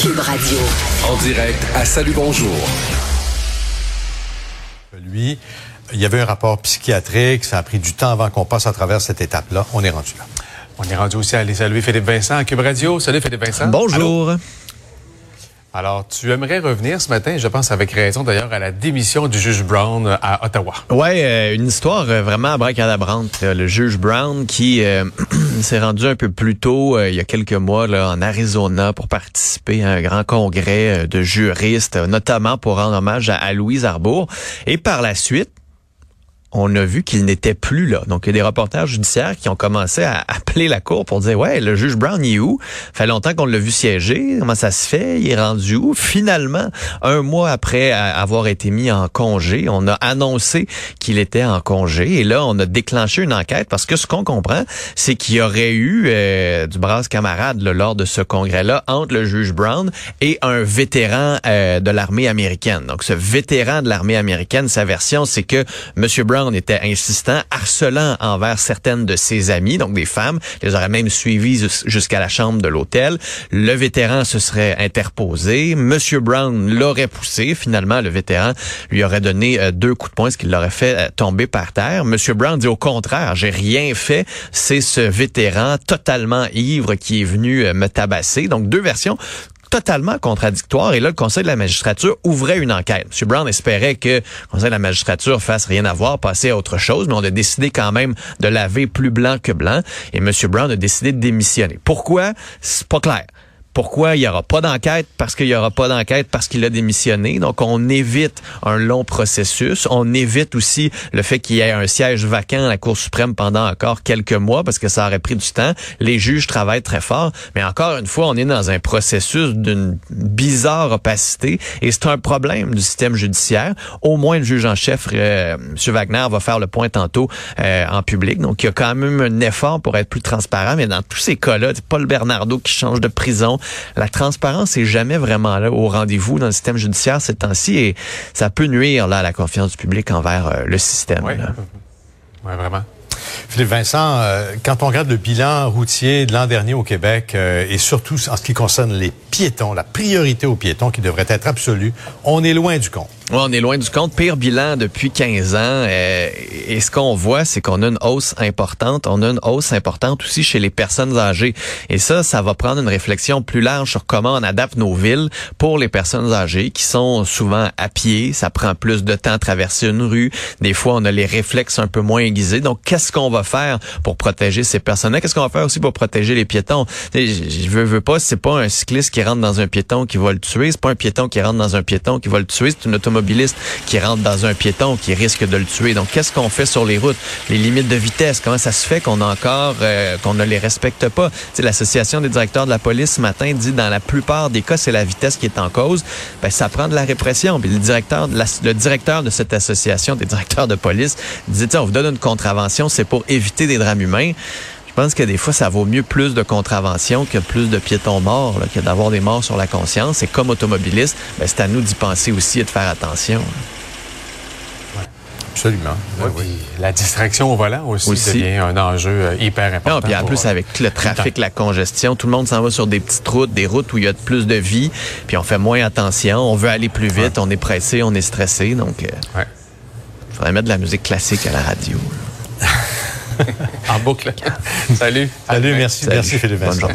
Cube Radio. En direct à Salut Bonjour. Lui, il y avait un rapport psychiatrique, ça a pris du temps avant qu'on passe à travers cette étape-là. On est rendu là. On est rendu aussi à aller saluer Philippe Vincent à Cube Radio. Salut Philippe Vincent. Bonjour. Alors, tu aimerais revenir ce matin, je pense avec raison d'ailleurs, à la démission du juge Brown à Ottawa. Ouais, euh, une histoire euh, vraiment abracadabrante. Le juge Brown qui euh, s'est rendu un peu plus tôt, il y a quelques mois, là, en Arizona pour participer à un grand congrès de juristes, notamment pour rendre hommage à Louise Arbour. Et par la suite, on a vu qu'il n'était plus là. Donc, il y a des reporters judiciaires qui ont commencé à appeler la cour pour dire, ouais, le juge Brown, il est où? fait longtemps qu'on l'a vu siéger. Comment ça se fait? Il est rendu où? Finalement, un mois après avoir été mis en congé, on a annoncé qu'il était en congé. Et là, on a déclenché une enquête parce que ce qu'on comprend, c'est qu'il y aurait eu euh, du brasse camarade lors de ce congrès-là entre le juge Brown et un vétéran euh, de l'armée américaine. Donc, ce vétéran de l'armée américaine, sa version, c'est que M. Brown on était insistant, harcelant envers certaines de ses amies, donc des femmes, les aurait même suivies jusqu'à la chambre de l'hôtel. Le vétéran se serait interposé, Monsieur Brown l'aurait poussé. Finalement, le vétéran lui aurait donné euh, deux coups de poing, ce qui l'aurait fait euh, tomber par terre. Monsieur Brown dit au contraire, j'ai rien fait. C'est ce vétéran totalement ivre qui est venu euh, me tabasser. Donc deux versions totalement contradictoire. Et là, le Conseil de la magistrature ouvrait une enquête. M. Brown espérait que le Conseil de la magistrature fasse rien à voir, passer à autre chose, mais on a décidé quand même de laver plus blanc que blanc. Et M. Brown a décidé de démissionner. Pourquoi? C'est pas clair. Pourquoi il n'y aura pas d'enquête? Parce qu'il n'y aura pas d'enquête parce qu'il a démissionné. Donc, on évite un long processus. On évite aussi le fait qu'il y ait un siège vacant à la Cour suprême pendant encore quelques mois parce que ça aurait pris du temps. Les juges travaillent très fort. Mais encore une fois, on est dans un processus d'une bizarre opacité et c'est un problème du système judiciaire. Au moins, le juge en chef, euh, M. Wagner, va faire le point tantôt euh, en public. Donc, il y a quand même un effort pour être plus transparent. Mais dans tous ces cas-là, c'est Paul Bernardo qui change de prison, la transparence est jamais vraiment là au rendez-vous dans le système judiciaire ces temps-ci et ça peut nuire là à la confiance du public envers euh, le système. Oui, ouais, vraiment. Philippe Vincent, euh, quand on regarde le bilan routier de l'an dernier au Québec, euh, et surtout en ce qui concerne les piétons, la priorité aux piétons qui devrait être absolue, on est loin du compte. On est loin du compte. Pire bilan depuis 15 ans. Euh, et ce qu'on voit, c'est qu'on a une hausse importante. On a une hausse importante aussi chez les personnes âgées. Et ça, ça va prendre une réflexion plus large sur comment on adapte nos villes pour les personnes âgées qui sont souvent à pied. Ça prend plus de temps à traverser une rue. Des fois, on a les réflexes un peu moins aiguisés. Donc, qu'est-ce qu'on va faire pour protéger ces personnes-là? Qu'est-ce qu'on va faire aussi pour protéger les piétons? Je veux, veux pas, c'est pas un cycliste qui rentre dans un piéton qui va le tuer. C'est pas un piéton qui rentre dans un piéton qui va le tuer. C'est une qui rentre dans un piéton qui risque de le tuer. Donc, qu'est-ce qu'on fait sur les routes? Les limites de vitesse, comment ça se fait qu'on a encore, euh, qu'on ne les respecte pas? L'association des directeurs de la police ce matin dit dans la plupart des cas, c'est la vitesse qui est en cause. Ben, ça prend de la répression. Puis le directeur, de le directeur de cette association des directeurs de police dit, on vous donne une contravention, c'est pour éviter des drames humains. Je pense que des fois, ça vaut mieux plus de contraventions que plus de piétons morts, là, que d'avoir des morts sur la conscience. Et comme automobiliste, ben, c'est à nous d'y penser aussi et de faire attention. Absolument. Ben la distraction au volant aussi, devient un enjeu euh, hyper important. Non, puis en plus, avec le trafic, la congestion, tout le monde s'en va sur des petites routes, des routes où il y a plus de vie, puis on fait moins attention, on veut aller plus vite, on est pressé, on est stressé. Donc, il euh, faudrait mettre de la musique classique à la radio. en boucle. Salut. Salut, merci. Merci Philippe Vincent.